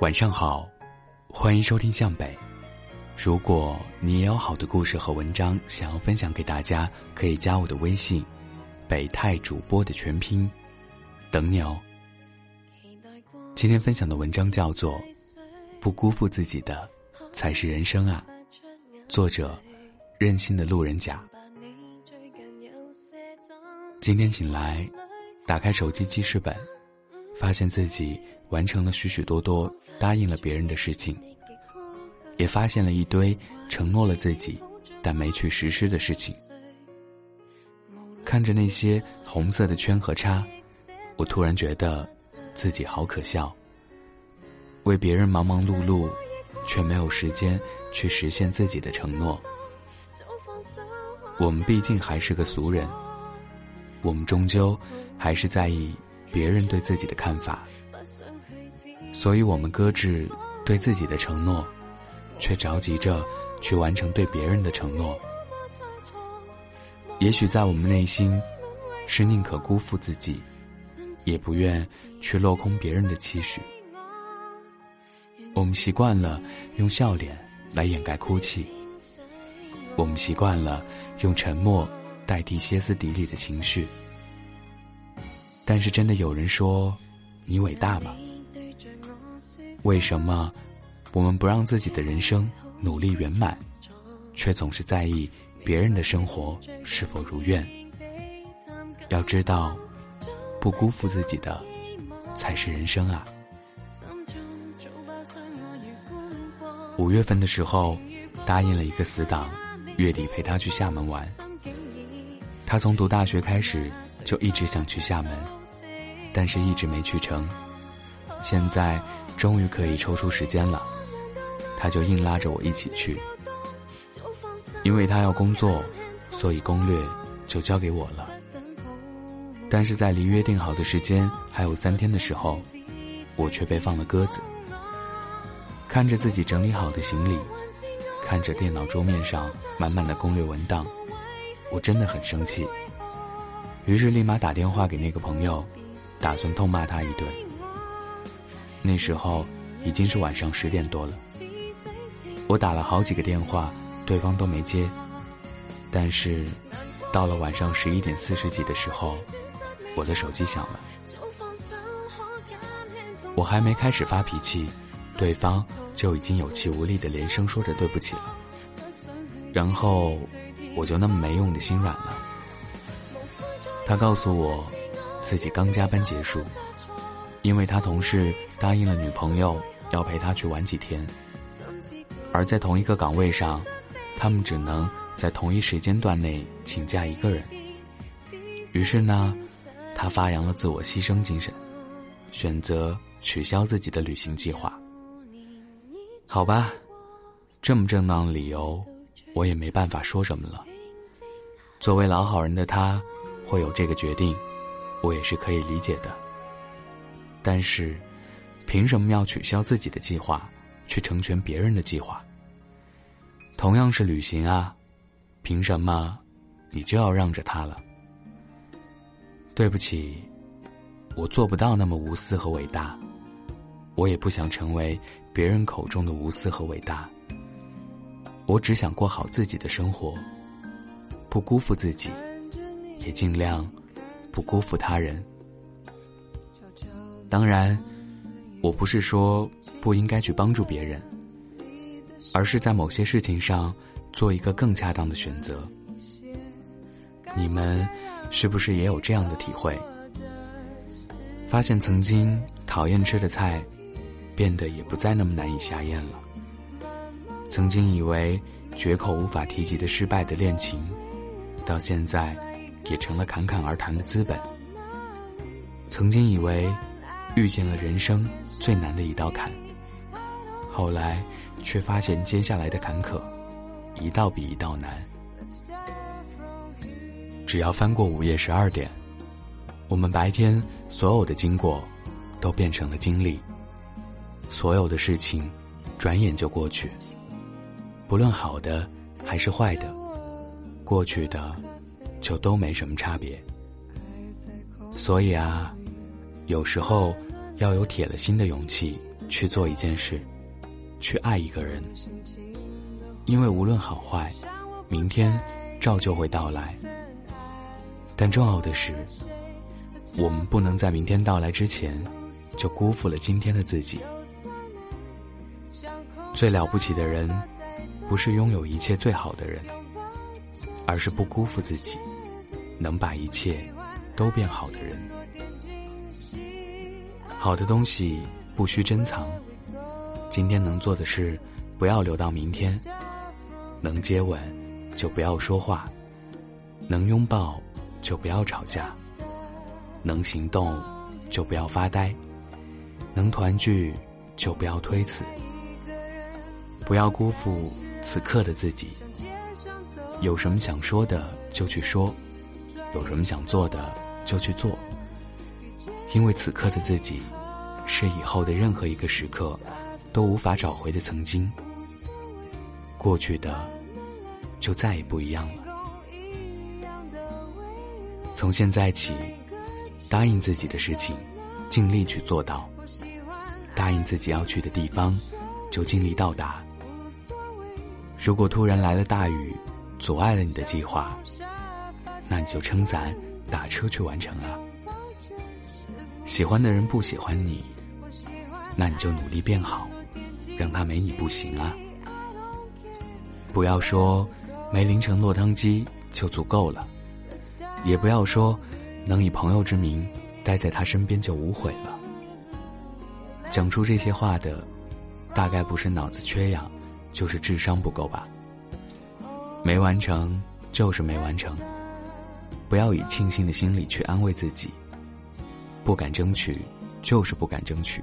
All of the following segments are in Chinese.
晚上好，欢迎收听向北。如果你也有好的故事和文章想要分享给大家，可以加我的微信“北泰主播”的全拼，等你哦。今天分享的文章叫做《不辜负自己的才是人生啊》，作者任性的路人甲。今天醒来，打开手机记事本，发现自己完成了许许多多答应了别人的事情，也发现了一堆承诺了自己但没去实施的事情。看着那些红色的圈和叉，我突然觉得自己好可笑。为别人忙忙碌碌，却没有时间去实现自己的承诺。我们毕竟还是个俗人。我们终究还是在意别人对自己的看法，所以我们搁置对自己的承诺，却着急着去完成对别人的承诺。也许在我们内心，是宁可辜负自己，也不愿去落空别人的期许。我们习惯了用笑脸来掩盖哭泣，我们习惯了用沉默。代替歇斯底里的情绪，但是真的有人说你伟大吗？为什么我们不让自己的人生努力圆满，却总是在意别人的生活是否如愿？要知道，不辜负自己的才是人生啊！五月份的时候，答应了一个死党，月底陪他去厦门玩。他从读大学开始就一直想去厦门，但是一直没去成。现在终于可以抽出时间了，他就硬拉着我一起去。因为他要工作，所以攻略就交给我了。但是在离约定好的时间还有三天的时候，我却被放了鸽子。看着自己整理好的行李，看着电脑桌面上满满的攻略文档。我真的很生气，于是立马打电话给那个朋友，打算痛骂他一顿。那时候已经是晚上十点多了，我打了好几个电话，对方都没接。但是，到了晚上十一点四十几的时候，我的手机响了。我还没开始发脾气，对方就已经有气无力的连声说着对不起了，然后。我就那么没用的心软了。他告诉我，自己刚加班结束，因为他同事答应了女朋友要陪她去玩几天，而在同一个岗位上，他们只能在同一时间段内请假一个人。于是呢，他发扬了自我牺牲精神，选择取消自己的旅行计划。好吧，这么正当的理由。我也没办法说什么了。作为老好人的他，会有这个决定，我也是可以理解的。但是，凭什么要取消自己的计划，去成全别人的计划？同样是旅行啊，凭什么你就要让着他了？对不起，我做不到那么无私和伟大，我也不想成为别人口中的无私和伟大。我只想过好自己的生活，不辜负自己，也尽量不辜负他人。当然，我不是说不应该去帮助别人，而是在某些事情上做一个更恰当的选择。你们是不是也有这样的体会？发现曾经讨厌吃的菜，变得也不再那么难以下咽了。曾经以为绝口无法提及的失败的恋情，到现在也成了侃侃而谈的资本。曾经以为遇见了人生最难的一道坎，后来却发现接下来的坎坷一道比一道难。只要翻过午夜十二点，我们白天所有的经过都变成了经历，所有的事情转眼就过去。不论好的还是坏的，过去的就都没什么差别。所以啊，有时候要有铁了心的勇气去做一件事，去爱一个人，因为无论好坏，明天照旧会到来。但重要的是，我们不能在明天到来之前，就辜负了今天的自己。最了不起的人，不是拥有一切最好的人，而是不辜负自己，能把一切都变好的人。好的东西不需珍藏，今天能做的事，不要留到明天。能接吻，就不要说话；能拥抱。就不要吵架，能行动就不要发呆，能团聚就不要推辞，不要辜负此刻的自己。有什么想说的就去说，有什么想做的就去做，因为此刻的自己，是以后的任何一个时刻都无法找回的曾经。过去的，就再也不一样了。从现在起，答应自己的事情，尽力去做到；答应自己要去的地方，就尽力到达。如果突然来了大雨，阻碍了你的计划，那你就撑伞打车去完成啊。喜欢的人不喜欢你，那你就努力变好，让他没你不行啊。不要说没淋成落汤鸡就足够了。也不要说，能以朋友之名待在他身边就无悔了。讲出这些话的，大概不是脑子缺氧，就是智商不够吧。没完成就是没完成，不要以庆幸的心理去安慰自己。不敢争取，就是不敢争取。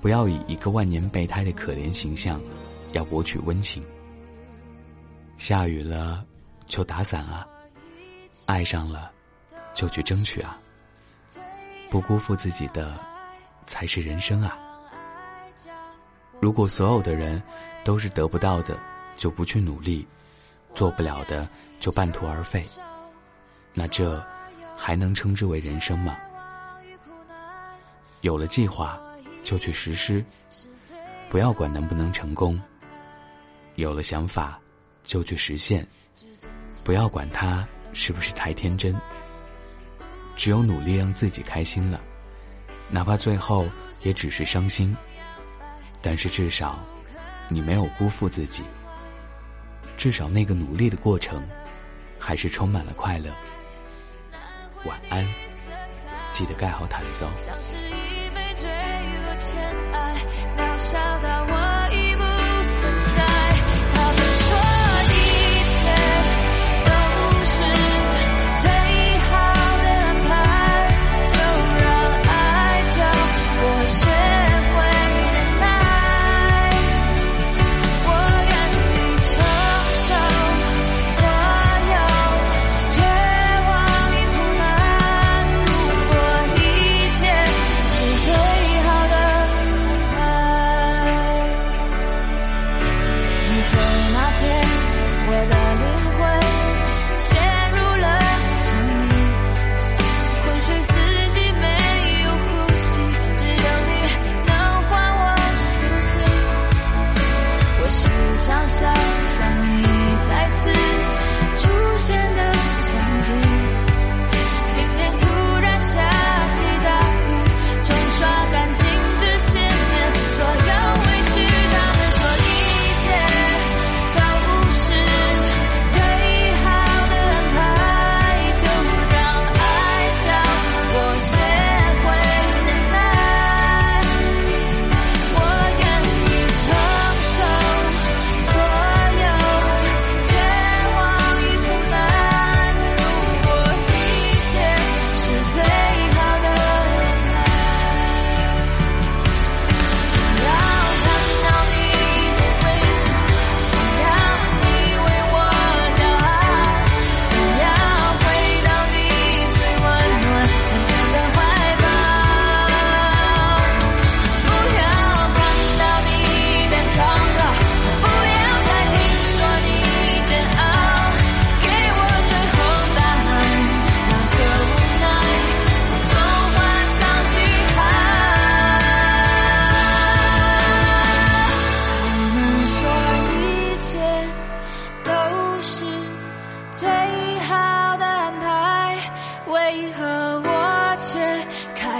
不要以一个万年备胎的可怜形象，要博取温情。下雨了，就打伞啊。爱上了，就去争取啊！不辜负自己的，才是人生啊！如果所有的人都是得不到的，就不去努力；做不了的，就半途而废，那这还能称之为人生吗？有了计划，就去实施，不要管能不能成功；有了想法，就去实现，不要管它。是不是太天真？只有努力让自己开心了，哪怕最后也只是伤心，但是至少你没有辜负自己。至少那个努力的过程，还是充满了快乐。晚安，记得盖好毯子哦。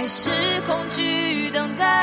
是恐惧等待